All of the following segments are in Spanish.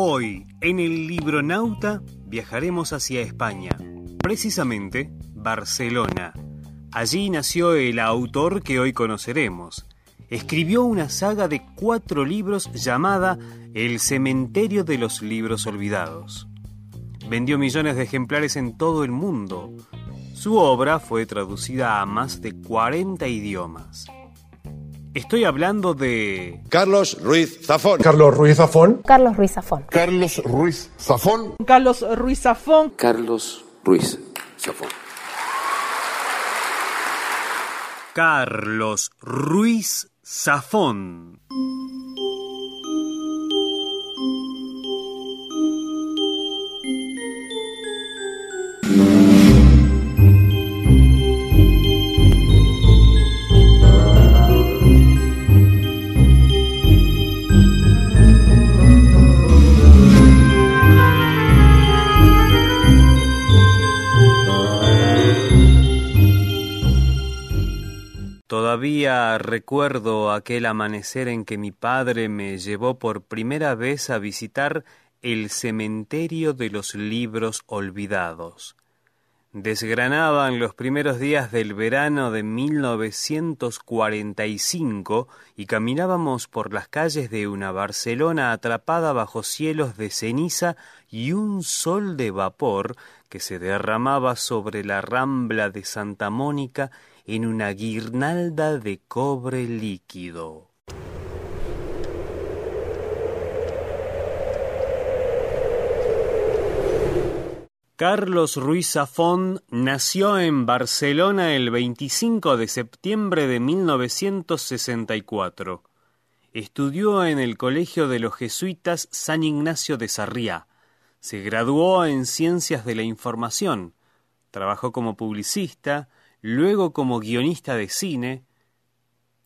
Hoy, en el Libronauta, viajaremos hacia España, precisamente Barcelona. Allí nació el autor que hoy conoceremos. Escribió una saga de cuatro libros llamada El cementerio de los libros olvidados. Vendió millones de ejemplares en todo el mundo. Su obra fue traducida a más de 40 idiomas. Estoy hablando de... Carlos Ruiz Zafón. Carlos Ruiz Zafón. Carlos Ruiz Zafón. Carlos Ruiz Zafón. Carlos Ruiz Zafón. Carlos Ruiz Zafón. Carlos Ruiz Zafón. Recuerdo aquel amanecer en que mi padre me llevó por primera vez a visitar el cementerio de los libros olvidados. Desgranaban los primeros días del verano de 1945 y caminábamos por las calles de una Barcelona atrapada bajo cielos de ceniza y un sol de vapor que se derramaba sobre la rambla de Santa Mónica en una guirnalda de cobre líquido. Carlos Ruiz Zafón nació en Barcelona el 25 de septiembre de 1964. Estudió en el Colegio de los Jesuitas San Ignacio de Sarriá. Se graduó en Ciencias de la Información. Trabajó como publicista, luego como guionista de cine.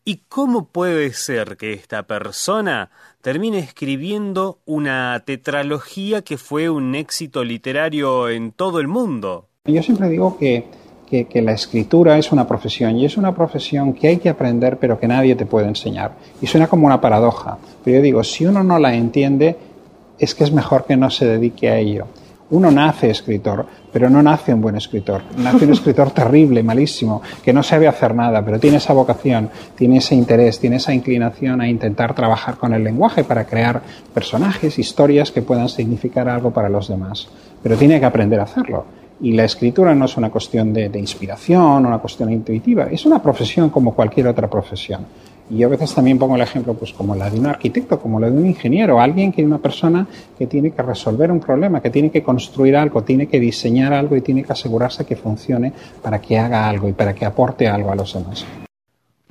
¿Y cómo puede ser que esta persona termine escribiendo una tetralogía que fue un éxito literario en todo el mundo? Yo siempre digo que, que, la escritura es una profesión y es una profesión que hay que aprender pero que nadie te puede enseñar. Y suena como una paradoja, pero yo digo, si uno no la entiende, es que es mejor que no se dedique a ello. Uno nace escritor, pero no nace un buen escritor. Nace un escritor terrible, malísimo, que no sabe hacer nada, pero tiene esa vocación, tiene ese interés, tiene esa inclinación a intentar trabajar con el lenguaje para crear personajes, historias que puedan significar algo para los demás. Pero tiene que aprender a hacerlo. Y la escritura no es una cuestión de, de inspiración, una cuestión intuitiva, es una profesión como cualquier otra profesión. Y yo a veces también pongo el ejemplo, pues como la de un arquitecto, como la de un ingeniero, alguien que es una persona que tiene que resolver un problema, que tiene que construir algo, tiene que diseñar algo y tiene que asegurarse que funcione para que haga algo y para que aporte algo a los demás.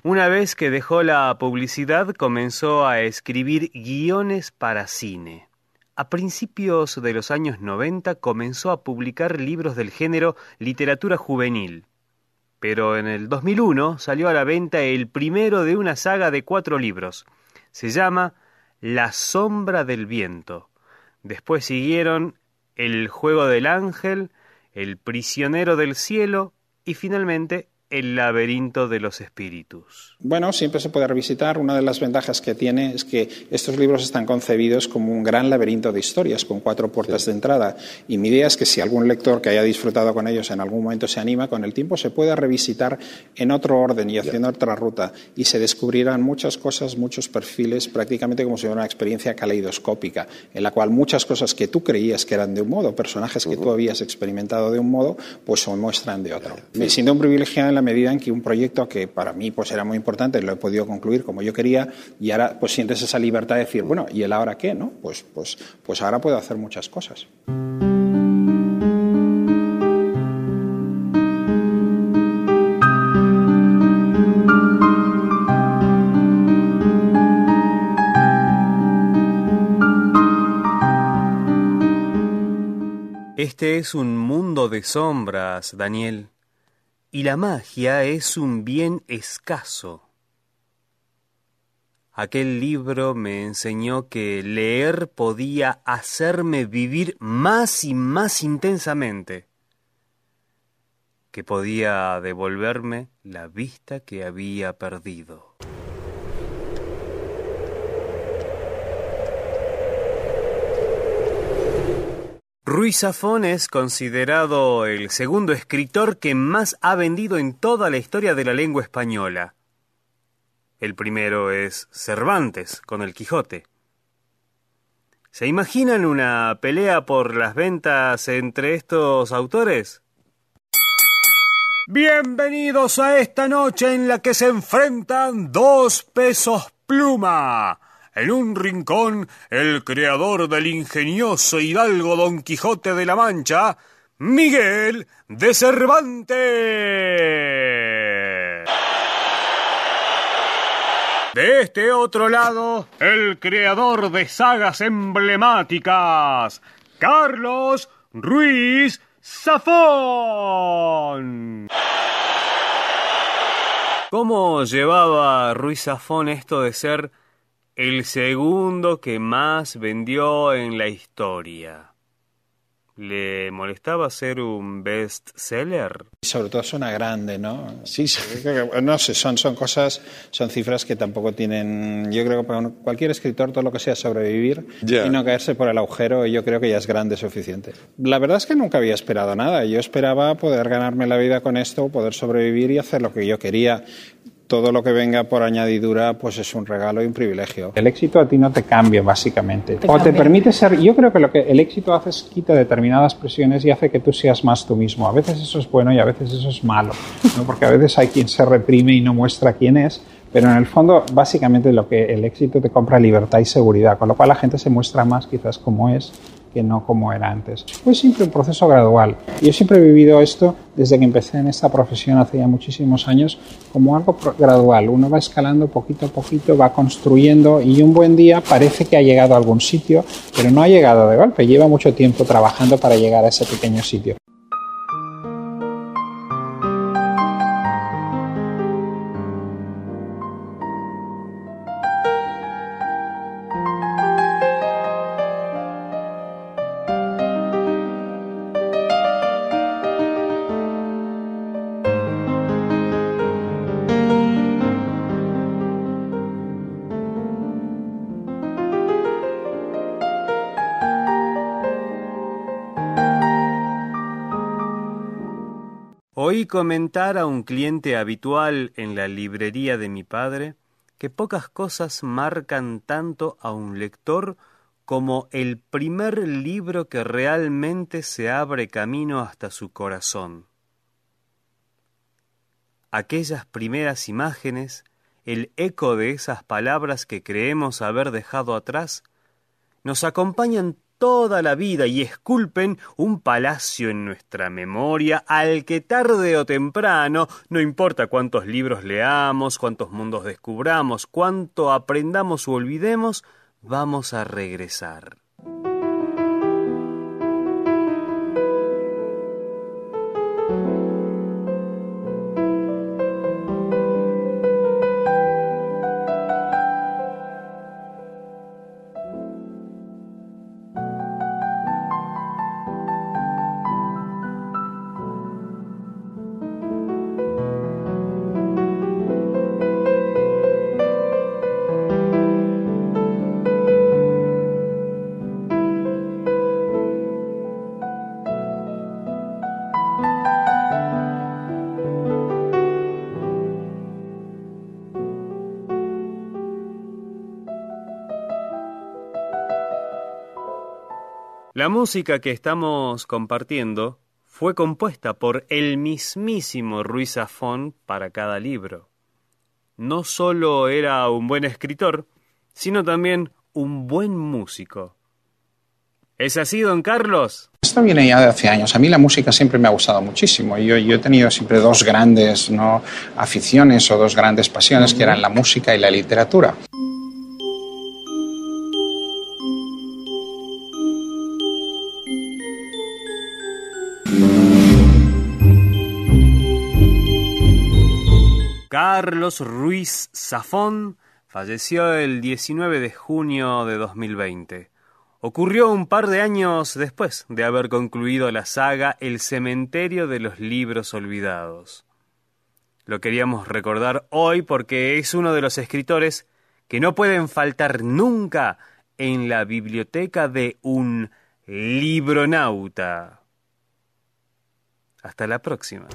Una vez que dejó la publicidad, comenzó a escribir guiones para cine. A principios de los años 90 comenzó a publicar libros del género literatura juvenil pero en el 2001 salió a la venta el primero de una saga de cuatro libros. Se llama La sombra del viento. Después siguieron El juego del ángel, El prisionero del cielo y finalmente el laberinto de los espíritus. Bueno, siempre se puede revisitar. Una de las ventajas que tiene es que estos libros están concebidos como un gran laberinto de historias con cuatro puertas de entrada. Y mi idea es que si algún lector que haya disfrutado con ellos en algún momento se anima, con el tiempo se pueda revisitar en otro orden y haciendo otra ruta. Y se descubrirán muchas cosas, muchos perfiles, prácticamente como si fuera una experiencia caleidoscópica, en la cual muchas cosas que tú creías que eran de un modo, personajes que tú habías experimentado de un modo, pues se muestran de otro. Me siento un privilegiado en la medida en que un proyecto que para mí pues era muy importante lo he podido concluir como yo quería y ahora pues sientes esa libertad de decir bueno y el ahora qué no pues pues pues ahora puedo hacer muchas cosas Este es un mundo de sombras, Daniel y la magia es un bien escaso. Aquel libro me enseñó que leer podía hacerme vivir más y más intensamente, que podía devolverme la vista que había perdido. Ruiz Zafón es considerado el segundo escritor que más ha vendido en toda la historia de la lengua española. El primero es Cervantes con el Quijote. ¿Se imaginan una pelea por las ventas entre estos autores? Bienvenidos a esta noche en la que se enfrentan dos pesos pluma. En un rincón, el creador del ingenioso hidalgo Don Quijote de la Mancha, Miguel de Cervantes. De este otro lado, el creador de sagas emblemáticas, Carlos Ruiz Zafón. ¿Cómo llevaba Ruiz Zafón esto de ser el segundo que más vendió en la historia. ¿Le molestaba ser un bestseller? Sobre todo suena grande, ¿no? Sí, no sé, son, son cosas, son cifras que tampoco tienen. Yo creo que para cualquier escritor, todo lo que sea sobrevivir y no caerse por el agujero, yo creo que ya es grande suficiente. La verdad es que nunca había esperado nada. Yo esperaba poder ganarme la vida con esto, poder sobrevivir y hacer lo que yo quería todo lo que venga por añadidura pues es un regalo y un privilegio. El éxito a ti no te cambia básicamente. o te permite ser, yo creo que lo que el éxito hace es quita determinadas presiones y hace que tú seas más tú mismo. A veces eso es bueno y a veces eso es malo, ¿no? porque a veces hay quien se reprime y no muestra quién es, pero en el fondo básicamente lo que el éxito te compra libertad y seguridad, con lo cual la gente se muestra más quizás como es que no como era antes. Fue siempre un proceso gradual. Yo siempre he vivido esto desde que empecé en esta profesión hace ya muchísimos años como algo gradual. Uno va escalando poquito a poquito, va construyendo y un buen día parece que ha llegado a algún sitio, pero no ha llegado de golpe. Lleva mucho tiempo trabajando para llegar a ese pequeño sitio. Oí comentar a un cliente habitual en la librería de mi padre que pocas cosas marcan tanto a un lector como el primer libro que realmente se abre camino hasta su corazón. Aquellas primeras imágenes, el eco de esas palabras que creemos haber dejado atrás, nos acompañan toda la vida y esculpen un palacio en nuestra memoria al que tarde o temprano, no importa cuántos libros leamos, cuántos mundos descubramos, cuánto aprendamos o olvidemos, vamos a regresar. La música que estamos compartiendo fue compuesta por el mismísimo Ruiz Zafón para cada libro. No solo era un buen escritor, sino también un buen músico. ¿Es así, don Carlos? Esto viene ya de hace años. A mí la música siempre me ha gustado muchísimo. Yo, yo he tenido siempre dos grandes ¿no? aficiones o dos grandes pasiones, que eran la música y la literatura. Carlos Ruiz Zafón falleció el 19 de junio de 2020. Ocurrió un par de años después de haber concluido la saga El cementerio de los libros olvidados. Lo queríamos recordar hoy porque es uno de los escritores que no pueden faltar nunca en la biblioteca de un libronauta. Hasta la próxima.